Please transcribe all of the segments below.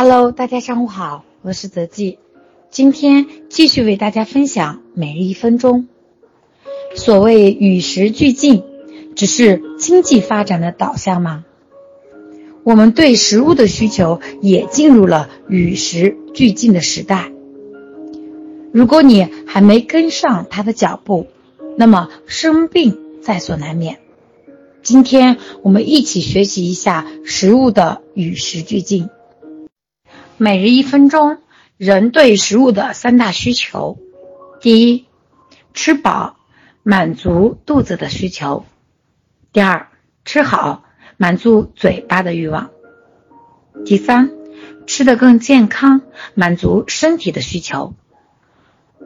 Hello，大家上午好，我是泽记，今天继续为大家分享每日一分钟。所谓与时俱进，只是经济发展的导向吗？我们对食物的需求也进入了与时俱进的时代。如果你还没跟上它的脚步，那么生病在所难免。今天我们一起学习一下食物的与时俱进。每日一分钟，人对食物的三大需求：第一，吃饱，满足肚子的需求；第二，吃好，满足嘴巴的欲望；第三，吃得更健康，满足身体的需求。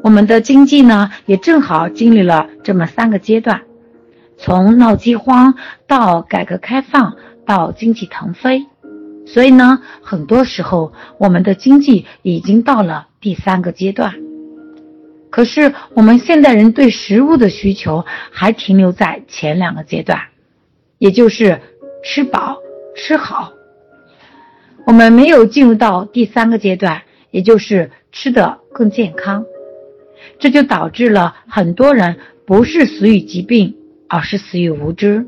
我们的经济呢，也正好经历了这么三个阶段，从闹饥荒到改革开放，到经济腾飞。所以呢，很多时候我们的经济已经到了第三个阶段，可是我们现代人对食物的需求还停留在前两个阶段，也就是吃饱吃好。我们没有进入到第三个阶段，也就是吃的更健康，这就导致了很多人不是死于疾病，而是死于无知。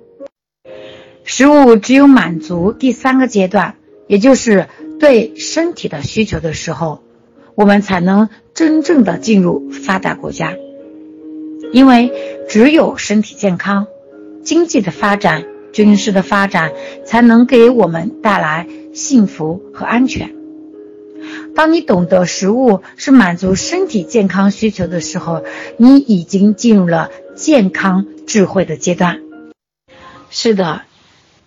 食物只有满足第三个阶段。也就是对身体的需求的时候，我们才能真正的进入发达国家。因为只有身体健康，经济的发展、军事的发展才能给我们带来幸福和安全。当你懂得食物是满足身体健康需求的时候，你已经进入了健康智慧的阶段。是的，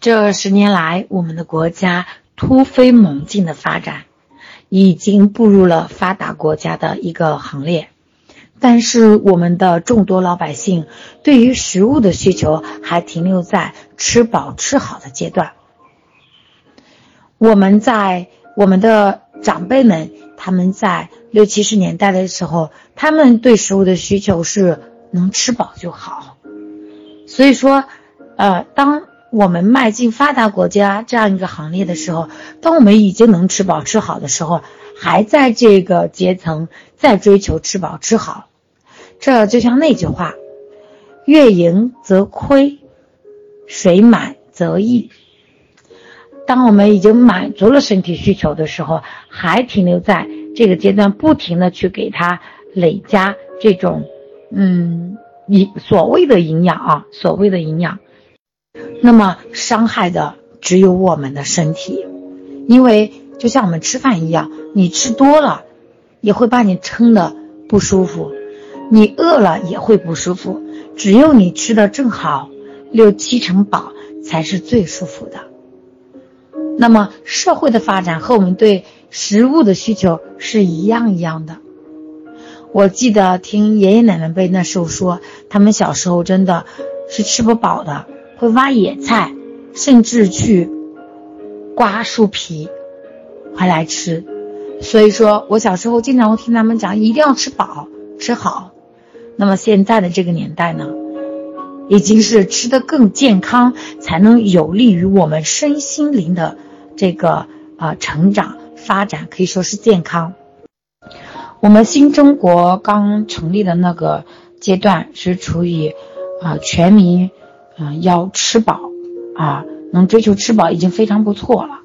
这十年来，我们的国家。突飞猛进的发展，已经步入了发达国家的一个行列，但是我们的众多老百姓对于食物的需求还停留在吃饱吃好的阶段。我们在我们的长辈们，他们在六七十年代的时候，他们对食物的需求是能吃饱就好，所以说，呃，当。我们迈进发达国家这样一个行列的时候，当我们已经能吃饱吃好的时候，还在这个阶层在追求吃饱吃好，这就像那句话：“月盈则亏，水满则溢。”当我们已经满足了身体需求的时候，还停留在这个阶段，不停的去给它累加这种，嗯，营所谓的营养啊，所谓的营养。那么伤害的只有我们的身体，因为就像我们吃饭一样，你吃多了也会把你撑的不舒服，你饿了也会不舒服。只有你吃的正好，六七成饱才是最舒服的。那么社会的发展和我们对食物的需求是一样一样的。我记得听爷爷奶奶辈那时候说，他们小时候真的是吃不饱的。会挖野菜，甚至去刮树皮回来吃。所以说我小时候经常会听他们讲，一定要吃饱吃好。那么现在的这个年代呢，已经是吃的更健康，才能有利于我们身心灵的这个啊成长发展，可以说是健康。我们新中国刚成立的那个阶段是处于啊全民。嗯，要吃饱，啊，能追求吃饱已经非常不错了，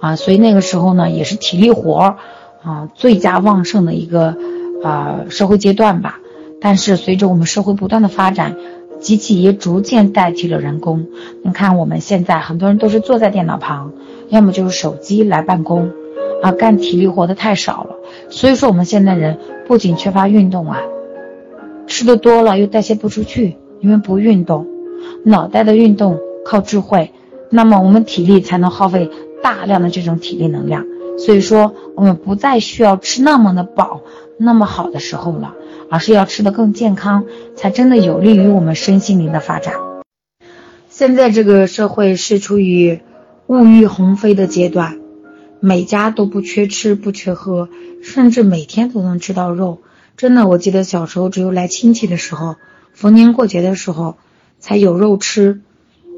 啊，所以那个时候呢，也是体力活，啊，最佳旺盛的一个啊社会阶段吧。但是随着我们社会不断的发展，机器也逐渐代替了人工。你看我们现在很多人都是坐在电脑旁，要么就是手机来办公，啊，干体力活的太少了。所以说我们现在人不仅缺乏运动啊，吃的多了又代谢不出去，因为不运动。脑袋的运动靠智慧，那么我们体力才能耗费大量的这种体力能量。所以说，我们不再需要吃那么的饱，那么好的时候了，而是要吃的更健康，才真的有利于我们身心灵的发展。现在这个社会是处于物欲横飞的阶段，每家都不缺吃不缺喝，甚至每天都能吃到肉。真的，我记得小时候只有来亲戚的时候，逢年过节的时候。才有肉吃，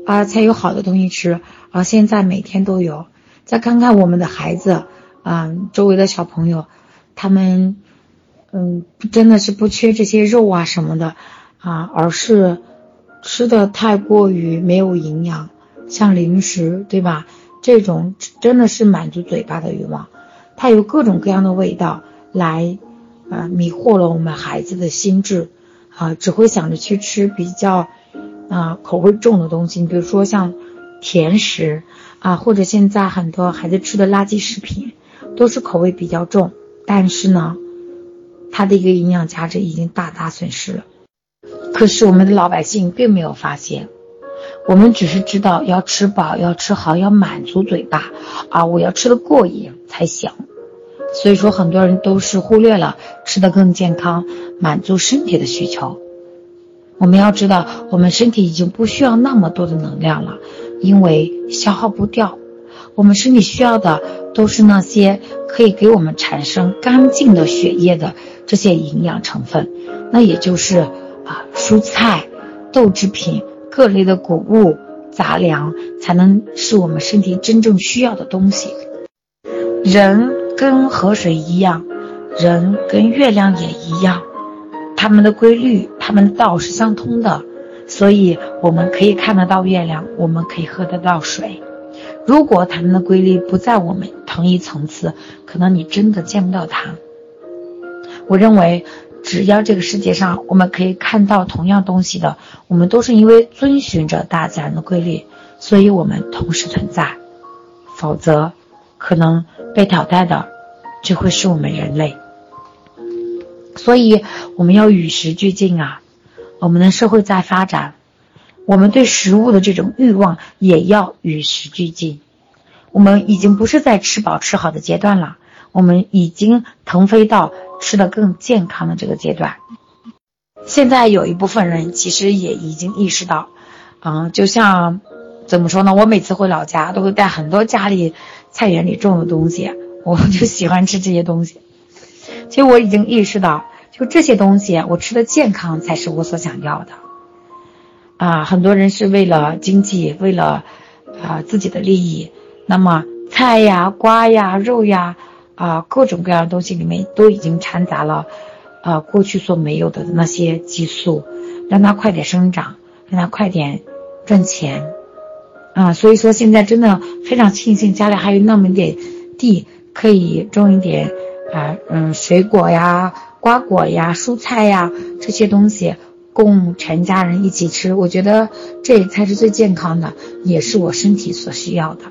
啊，才有好的东西吃，啊，现在每天都有。再看看我们的孩子，啊，周围的小朋友，他们嗯，真的是不缺这些肉啊什么的啊，而是吃的太过于没有营养，像零食，对吧？这种真的是满足嘴巴的欲望，它有各种各样的味道来啊迷惑了我们孩子的心智啊，只会想着去吃比较啊口味重的东西，你比如说像。甜食啊，或者现在很多孩子吃的垃圾食品，都是口味比较重，但是呢，它的一个营养价值已经大大损失了。可是我们的老百姓并没有发现，我们只是知道要吃饱、要吃好、要满足嘴巴啊，我要吃的过瘾才行。所以说，很多人都是忽略了吃的更健康，满足身体的需求。我们要知道，我们身体已经不需要那么多的能量了。因为消耗不掉，我们身体需要的都是那些可以给我们产生干净的血液的这些营养成分，那也就是啊蔬菜、豆制品、各类的谷物、杂粮，才能是我们身体真正需要的东西。人跟河水一样，人跟月亮也一样，它们的规律、它们的道是相通的。所以我们可以看得到月亮，我们可以喝得到水。如果它们的规律不在我们同一层次，可能你真的见不到它。我认为，只要这个世界上我们可以看到同样东西的，我们都是因为遵循着大自然的规律，所以我们同时存在。否则，可能被淘汰的就会是我们人类。所以，我们要与时俱进啊。我们的社会在发展，我们对食物的这种欲望也要与时俱进。我们已经不是在吃饱吃好的阶段了，我们已经腾飞到吃的更健康的这个阶段。现在有一部分人其实也已经意识到，嗯，就像怎么说呢？我每次回老家都会带很多家里菜园里种的东西，我就喜欢吃这些东西。其实我已经意识到。就这些东西，我吃的健康才是我所想要的。啊，很多人是为了经济，为了啊自己的利益，那么菜呀、瓜呀、肉呀，啊各种各样的东西里面都已经掺杂了啊过去所没有的那些激素，让它快点生长，让它快点赚钱。啊，所以说现在真的非常庆幸家里还有那么一点地，可以种一点啊嗯水果呀。瓜果呀、蔬菜呀这些东西，供全家人一起吃，我觉得这才是最健康的，也是我身体所需要的。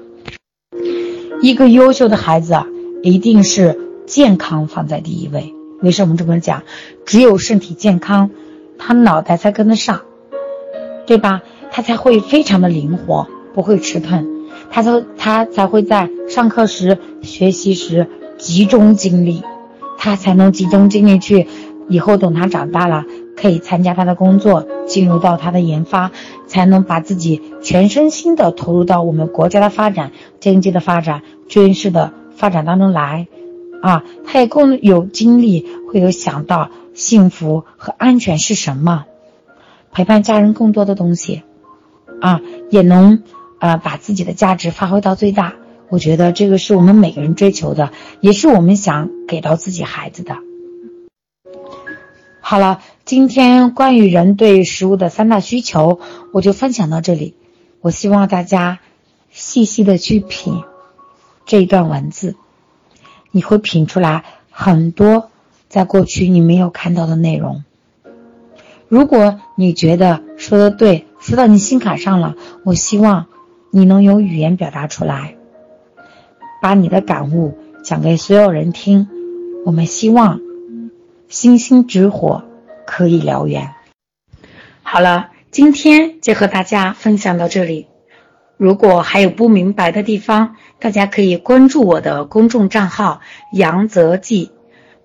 一个优秀的孩子，一定是健康放在第一位。为什么这么讲？只有身体健康，他脑袋才跟得上，对吧？他才会非常的灵活，不会迟钝，他才他才会在上课时、学习时集中精力。他才能集中精力去，以后等他长大了，可以参加他的工作，进入到他的研发，才能把自己全身心的投入到我们国家的发展、经济的发展、军事的发展当中来，啊，他也更有精力，会有想到幸福和安全是什么，陪伴家人更多的东西，啊，也能呃把自己的价值发挥到最大。我觉得这个是我们每个人追求的，也是我们想给到自己孩子的。好了，今天关于人对食物的三大需求，我就分享到这里。我希望大家细细的去品这一段文字，你会品出来很多在过去你没有看到的内容。如果你觉得说的对，说到你心坎上了，我希望你能用语言表达出来。把你的感悟讲给所有人听，我们希望星星之火可以燎原。好了，今天就和大家分享到这里。如果还有不明白的地方，大家可以关注我的公众账号“杨泽记”，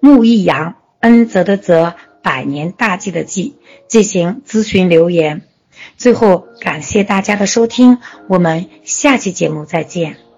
木易杨，恩泽的泽，百年大计的计，进行咨询留言。最后，感谢大家的收听，我们下期节目再见。